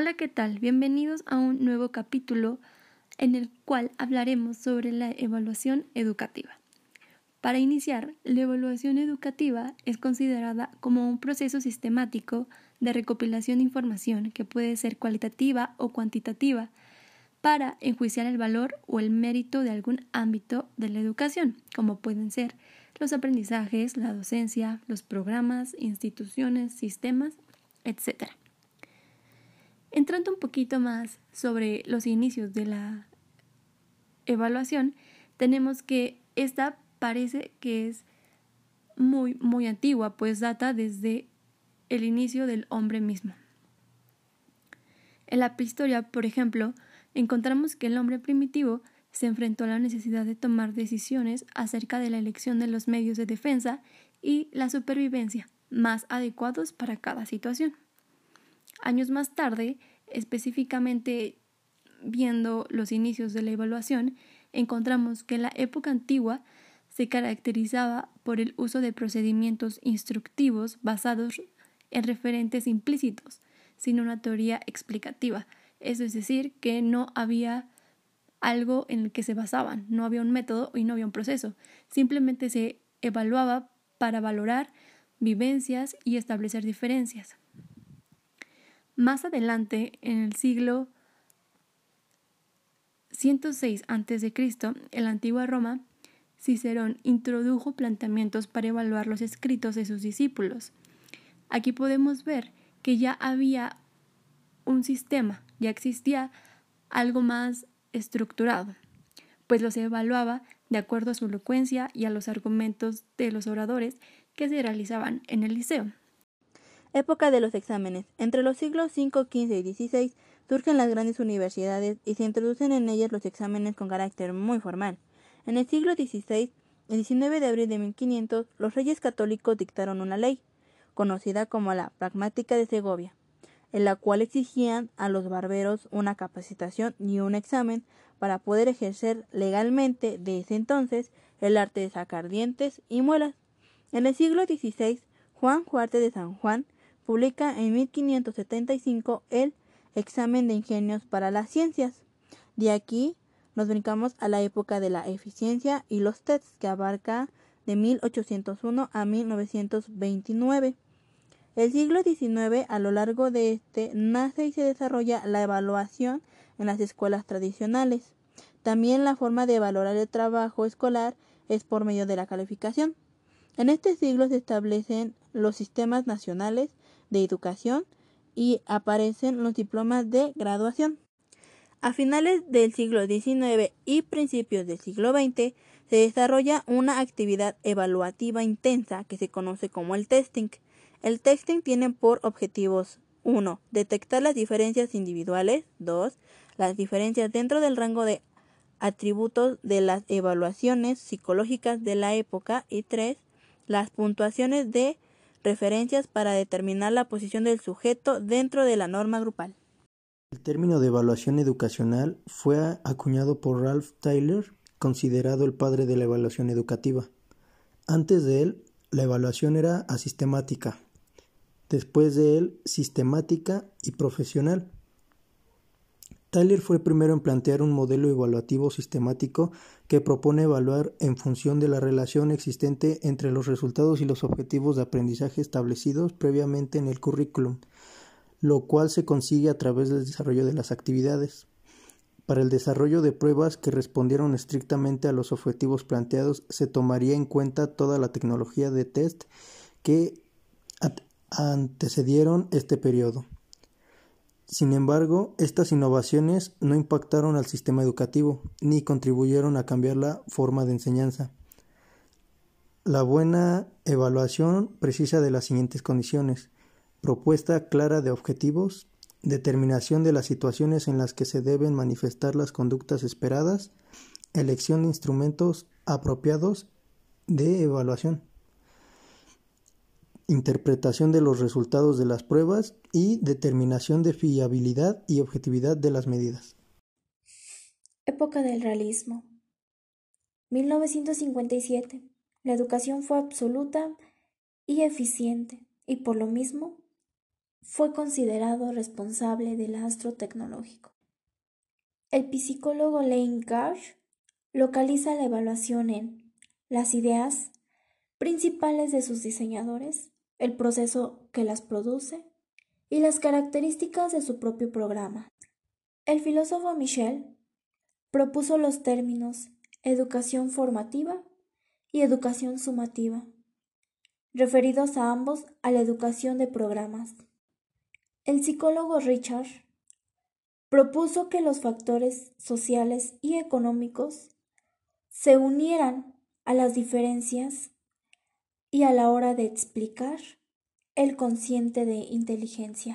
Hola, ¿qué tal? Bienvenidos a un nuevo capítulo en el cual hablaremos sobre la evaluación educativa. Para iniciar, la evaluación educativa es considerada como un proceso sistemático de recopilación de información que puede ser cualitativa o cuantitativa para enjuiciar el valor o el mérito de algún ámbito de la educación, como pueden ser los aprendizajes, la docencia, los programas, instituciones, sistemas, etc. Entrando un poquito más sobre los inicios de la evaluación, tenemos que esta parece que es muy, muy antigua, pues data desde el inicio del hombre mismo. En la prehistoria, por ejemplo, encontramos que el hombre primitivo se enfrentó a la necesidad de tomar decisiones acerca de la elección de los medios de defensa y la supervivencia más adecuados para cada situación. Años más tarde, específicamente viendo los inicios de la evaluación, encontramos que la época antigua se caracterizaba por el uso de procedimientos instructivos basados en referentes implícitos, sin una teoría explicativa. Eso es decir, que no había algo en el que se basaban, no había un método y no había un proceso. Simplemente se evaluaba para valorar vivencias y establecer diferencias. Más adelante, en el siglo 106 a.C., en la antigua Roma, Cicerón introdujo planteamientos para evaluar los escritos de sus discípulos. Aquí podemos ver que ya había un sistema, ya existía algo más estructurado, pues los evaluaba de acuerdo a su elocuencia y a los argumentos de los oradores que se realizaban en el liceo. Época de los exámenes. Entre los siglos V, XV y XVI surgen las grandes universidades y se introducen en ellas los exámenes con carácter muy formal. En el siglo XVI, el 19 de abril de 1500, los reyes católicos dictaron una ley, conocida como la Pragmática de Segovia, en la cual exigían a los barberos una capacitación y un examen para poder ejercer legalmente desde entonces el arte de sacar dientes y muelas. En el siglo XVI, Juan Juarte de San Juan publica en 1575 el Examen de Ingenios para las Ciencias. De aquí nos brincamos a la época de la eficiencia y los tests que abarca de 1801 a 1929. El siglo XIX, a lo largo de este, nace y se desarrolla la evaluación en las escuelas tradicionales. También la forma de valorar el trabajo escolar es por medio de la calificación. En este siglo se establecen los sistemas nacionales de educación y aparecen los diplomas de graduación. A finales del siglo XIX y principios del siglo XX se desarrolla una actividad evaluativa intensa que se conoce como el testing. El testing tiene por objetivos 1. Detectar las diferencias individuales. 2. Las diferencias dentro del rango de atributos de las evaluaciones psicológicas de la época. Y 3. Las puntuaciones de referencias para determinar la posición del sujeto dentro de la norma grupal. El término de evaluación educacional fue acuñado por Ralph Taylor, considerado el padre de la evaluación educativa. Antes de él, la evaluación era asistemática, después de él, sistemática y profesional. Taylor fue el primero en plantear un modelo evaluativo sistemático que propone evaluar en función de la relación existente entre los resultados y los objetivos de aprendizaje establecidos previamente en el currículum, lo cual se consigue a través del desarrollo de las actividades. Para el desarrollo de pruebas que respondieron estrictamente a los objetivos planteados, se tomaría en cuenta toda la tecnología de test que antecedieron este periodo. Sin embargo, estas innovaciones no impactaron al sistema educativo ni contribuyeron a cambiar la forma de enseñanza. La buena evaluación precisa de las siguientes condiciones. Propuesta clara de objetivos, determinación de las situaciones en las que se deben manifestar las conductas esperadas, elección de instrumentos apropiados de evaluación, interpretación de los resultados de las pruebas y determinación de fiabilidad y objetividad de las medidas. Época del realismo. 1957. La educación fue absoluta y eficiente, y por lo mismo fue considerado responsable del astro tecnológico. El psicólogo Lane Garsh localiza la evaluación en las ideas principales de sus diseñadores, el proceso que las produce y las características de su propio programa. El filósofo Michel propuso los términos educación formativa y educación sumativa, referidos a ambos a la educación de programas. El psicólogo Richard propuso que los factores sociales y económicos se unieran a las diferencias y a la hora de explicar el consciente de inteligencia.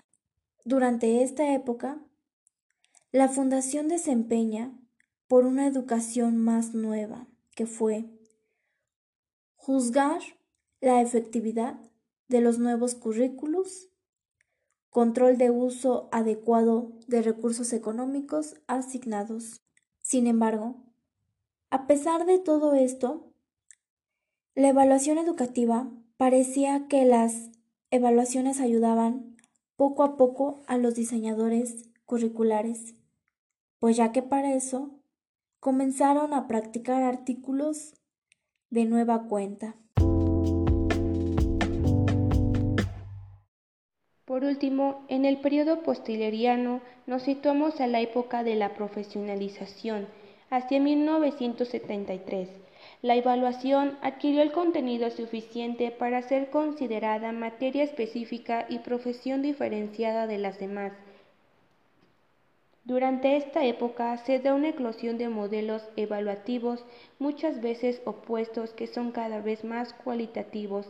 Durante esta época, la Fundación desempeña por una educación más nueva, que fue juzgar la efectividad de los nuevos currículos, control de uso adecuado de recursos económicos asignados. Sin embargo, a pesar de todo esto, la evaluación educativa parecía que las evaluaciones ayudaban poco a poco a los diseñadores curriculares, pues ya que para eso comenzaron a practicar artículos de nueva cuenta. Por último, en el periodo postileriano nos situamos a la época de la profesionalización, hacia 1973 la evaluación adquirió el contenido suficiente para ser considerada materia específica y profesión diferenciada de las demás. Durante esta época se da una eclosión de modelos evaluativos muchas veces opuestos que son cada vez más cualitativos.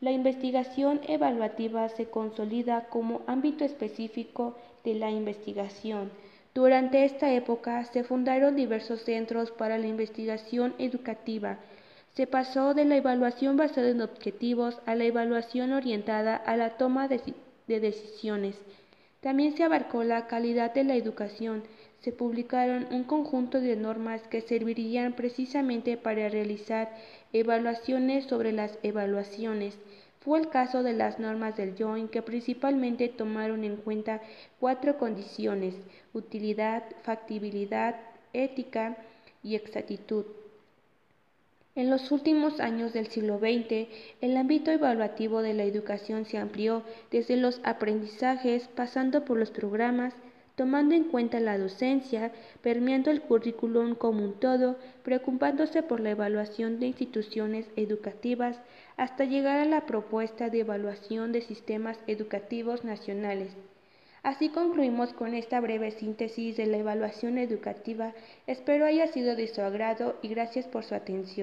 La investigación evaluativa se consolida como ámbito específico de la investigación. Durante esta época se fundaron diversos centros para la investigación educativa. Se pasó de la evaluación basada en objetivos a la evaluación orientada a la toma de, decisiones. También se abarcó la calidad de la educación. Se publicaron un conjunto de normas que servirían precisamente para realizar evaluaciones sobre las evaluaciones. Fue el caso de las normas del Joint que principalmente tomaron en cuenta cuatro condiciones, utilidad, factibilidad, ética y exactitud. En los últimos años del siglo XX, el ámbito evaluativo de la educación se amplió desde los aprendizajes, pasando por los programas, tomando en cuenta la docencia, permeando el currículum como un todo, preocupándose por la evaluación de instituciones educativas, hasta llegar a la propuesta de evaluación de sistemas educativos nacionales. Así concluimos con esta breve síntesis de la evaluación educativa. Espero haya sido de su agrado y gracias por su atención.